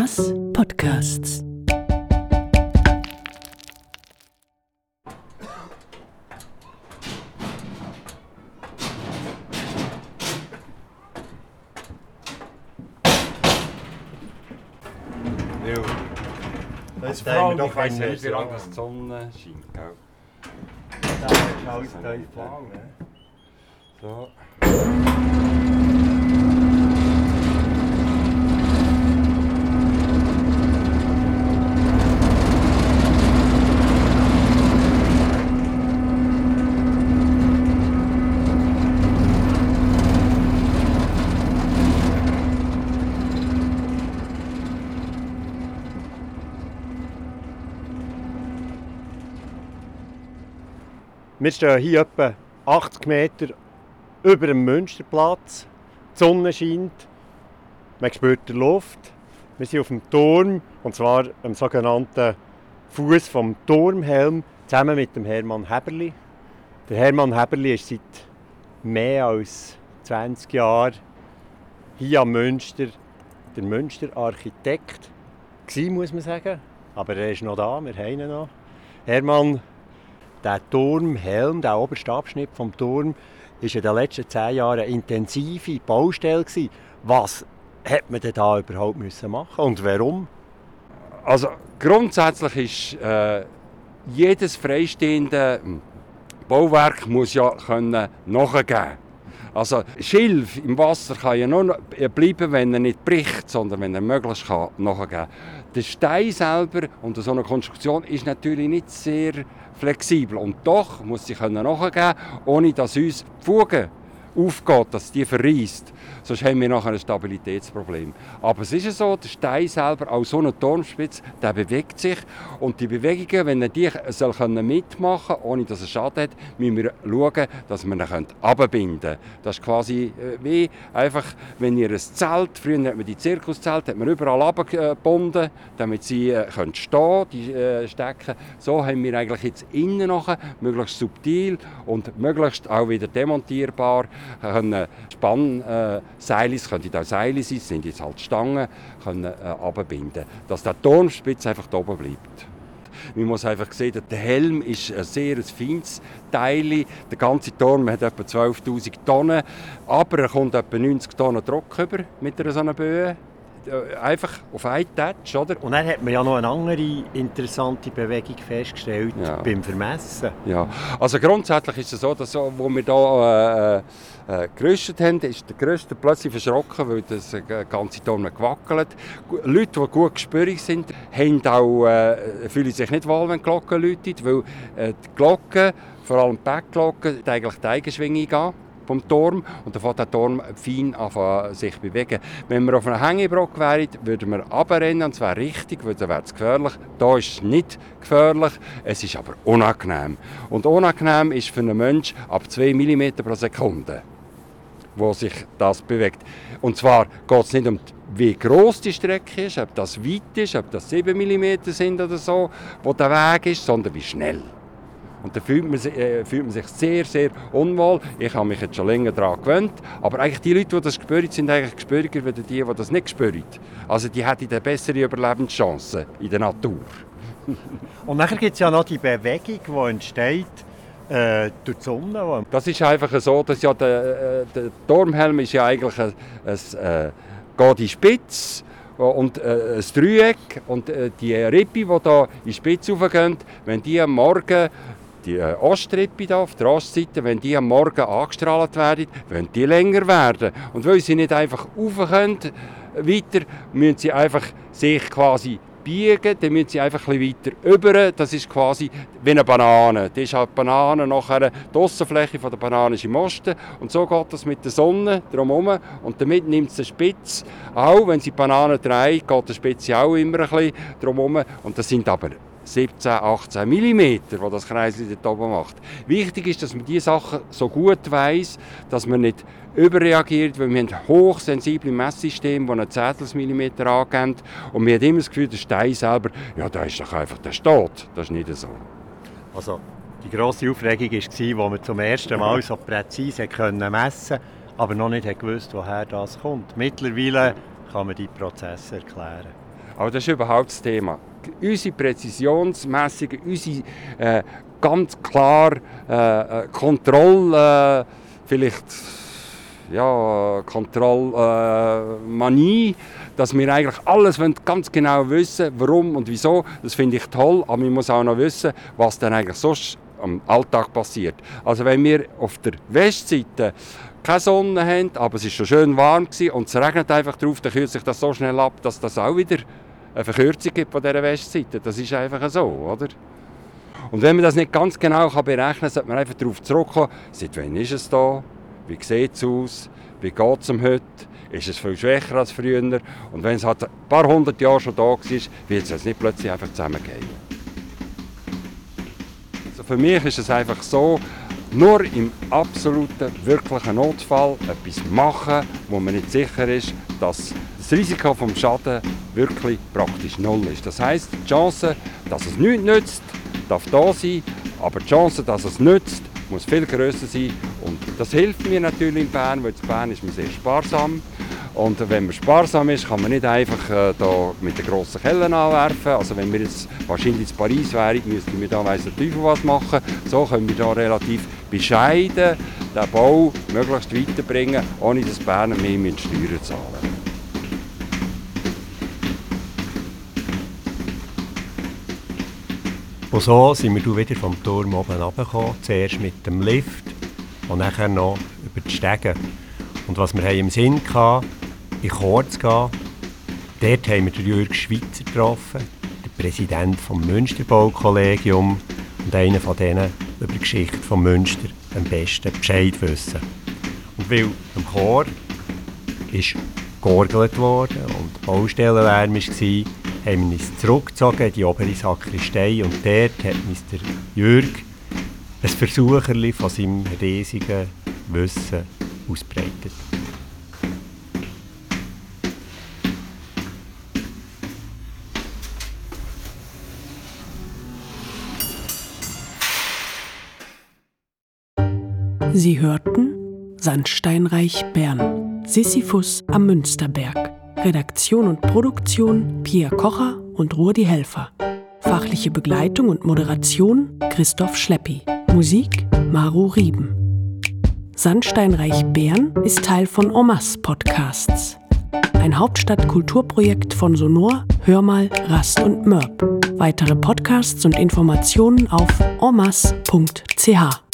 Mass Podcasts. Das Vor allem, wir ich weiss nicht, wie lange die Sonne scheint. Gell? Das ist alles tief blau, ne? So. Wir stehen hier etwa 80 Meter über dem Münsterplatz. Die Sonne scheint, man spürt die Luft. Wir sind auf dem Turm, und zwar am sogenannten Fuß vom Turmhelm, zusammen mit dem Hermann Heberli. Der Hermann Heberli ist seit mehr als 20 Jahren hier am Münster der Münster-Architekt gewesen, muss man sagen. Aber er ist noch da, wir haben ihn noch. Hermann, der Turmhelm, der oberste Abschnitt vom Turm, ist in den letzten zehn Jahren eine intensive Baustelle gewesen. Was hat man denn da überhaupt müssen machen und warum? Also grundsätzlich ist äh, jedes freistehende Bauwerk muss ja können nachgeben. Also Schilf im Wasser kann ja nur noch bleiben, wenn er nicht bricht, sondern wenn er möglichst kann nachgeben. Der Stein selber und so eine Konstruktion ist natürlich nicht sehr flexibel und doch muss sie können ohne dass uns die Fuge aufgeht, dass die verreist. Sonst haben wir nachher ein Stabilitätsproblem. Aber es ist ja so, der Stein selber, auch so eine Turmspitze, der bewegt sich. Und die Bewegungen, wenn er die soll mitmachen kann, ohne dass er Schaden hat, müssen wir schauen, dass wir ihn abbinden können. Das ist quasi äh, wie einfach, wenn ihr ein Zelt, früher hat man die Zirkuszelte, hat man überall abgebunden, damit sie äh, können stehen die äh, Stecken. So haben wir eigentlich jetzt innen nachher, möglichst subtil und möglichst auch wieder demontierbar, können Spannseile, es könnten auch Seile sein, sind jetzt halt Stangen, können äh, abbinden, dass der Turmspitz einfach oben bleibt. Man muss einfach sehen, der Helm ist ein sehr feines Teil. Der ganze Turm hat etwa 12'000 Tonnen, aber er kommt etwa 90 Tonnen Druck über mit einer so einer Böe. Äh, Einfach auf einen Touch, oder? Und dann hat man ja noch eine andere interessante Bewegung festgestellt Ja. beim Vermessen. Ja, also grundsätzlich ist es so, dass so, wo wir hier äh, äh, gerüstet haben, ist der Gerüster plötzlich verschrocken, weil das äh, ganze Turm gewackelt. Leute, die gut gespürig sind, haben auch, äh, fühlen sich nicht wohl, wenn die Glocke läutet, weil äh, die Glocke, vor allem die Backglocke, eigentlich die Eigenschwingung vom Turm und dann fängt der Turm fein an sich bewegen. Wenn wir auf einer Hängebrücke wären, würden wir runterrennen und wäre richtig, weil dann wäre es gefährlich. Da ist es nicht gefährlich, es ist aber unangenehm. Und unangenehm ist für einen Menschen ab 2 mm pro Sekunde, wo sich das bewegt. Und zwar geht es nicht um wie groß die Strecke ist, ob das weit ist, ob das 7 mm sind oder so, wo der Weg ist, sondern wie schnell. Und da fühlt man, sich, äh, fühlt man sich sehr, sehr unwohl. Ich habe mich jetzt schon länger daran gewöhnt. Aber eigentlich die Leute, die das spüren, sind eigentlich gespüriger als die, die das nicht spüren. Also die hätten eine bessere Überlebenschance in der Natur. Und dann gibt es ja noch die Bewegung, die entsteht äh, durch die Sonne. Das ist einfach so, dass ja der, äh, der Turmhelm ist ja eigentlich ein, ein äh, geht in Spitze und äh, ein Dreieck und äh, die Rippe, die hier in die Spitze raufgehen, wenn die am Morgen die äh, Ostrippe hier auf der Ostseite, wenn die am Morgen angestrahlt werden, wollen die länger werden. Und weil sie nicht einfach rauf können, weiter, müssen sie einfach sich quasi biegen, dann müssen sie einfach ein weiter über. Das ist quasi wie eine Banane. Das ist halt die Banane nachher, die Aussenfläche von der Banane ist im Osten. Und so geht das mit der Sonne drumherum. Und damit nimmt es den Spitz auch, wenn sie die Banane dreht, geht der Spitz auch immer ein bisschen drumherum. Und das sind aber 17, 18 mm, wo das Kreisel dort oben macht. Wichtig ist, dass man diese Sachen so gut weiß, dass man nicht überreagiert, weil wir haben hochsensible Messsysteme, die einen Zehntelmillimeter angeben und man hat immer das Gefühl, der Stein selber, ja, der ist doch einfach, der steht. Das ist nicht so. Also, die grosse Aufregung war, als man zum ersten Mal so präzise messen konnte, aber noch nicht gewusst, woher das kommt. Mittlerweile kann man die Prozesse erklären. Aber das ist überhaupt das Thema. Unsere Präzisionsmessungen, unsere äh, ganz klar äh, äh Kontrolle, äh, vielleicht ja, Kontrollmanie, äh, dass wir eigentlich alles ganz genau wissen, warum und wieso. Das finde ich toll, aber man muss auch noch wissen, was dann eigentlich sonst am Alltag passiert. Also wenn wir auf der Westseite keine Sonne haben, aber es ist schon schön warm und es regnet einfach drauf, dann kühlt sich das so schnell ab, dass das auch wieder eine Verkürzung gibt von dieser Westseite. Das ist einfach so, oder? Und wenn man das nicht ganz genau berechnen kann, sollte man einfach darauf zurückkommen, seit wann ist es da, wie sieht es aus, wie geht es um heute, ist es viel schwächer als früher und wenn es halt ein paar hundert Jahre schon da war, wird es nicht plötzlich einfach zusammengehen. Also für mich ist es einfach so, nur im absoluten, wirklichen Notfall etwas machen, wo man nicht sicher ist, dass das Risiko vom Schaden wirklich praktisch null ist. Das heißt, die Chance, dass es nichts nützt, darf da sein, aber die Chance, dass es nützt, muss viel größer sein. Und das hilft mir natürlich in Bern, weil in Bern ist man sehr sparsam. Und wenn man sparsam ist, kann man nicht einfach äh, da mit den grossen Kellen anwerfen. Also wenn wir jetzt wahrscheinlich in Paris wären, müssten wir da weiss der Teufel was machen. So können wir da relativ bescheiden den Bau möglichst weiterbringen, ohne dass Bern mehr mit Steuern zahlen Und so sind wir wieder vom Turm oben runtergekommen. Zuerst mit dem Lift und nachher noch über die Stege. Und was wir im Sinn hatten, in Chor zu gehen, dort haben wir den Jürg Schweitzer getroffen, der Präsident des Münsterbaukollegium und einer von denen über die Geschichte von Münster am besten Bescheid wissen. Und weil im Chor ist georgelt worden und Baustellenlärm war, haben wir uns zurückgezogen in die obere Sakristei und dort hat der Jürg ein Versucherli von seinem riesigen Wissen ausbreitet. Sie hörten Sandsteinreich Bern, Sisyphus am Münsterberg. Redaktion und Produktion Pierre Kocher und Rudi Helfer. Fachliche Begleitung und Moderation Christoph Schleppi. Musik Maru Rieben. Sandsteinreich Bern ist Teil von Omas Podcasts. Ein Hauptstadtkulturprojekt von Sonor, Hörmal, Rast und Mörb. Weitere Podcasts und Informationen auf omas.ch.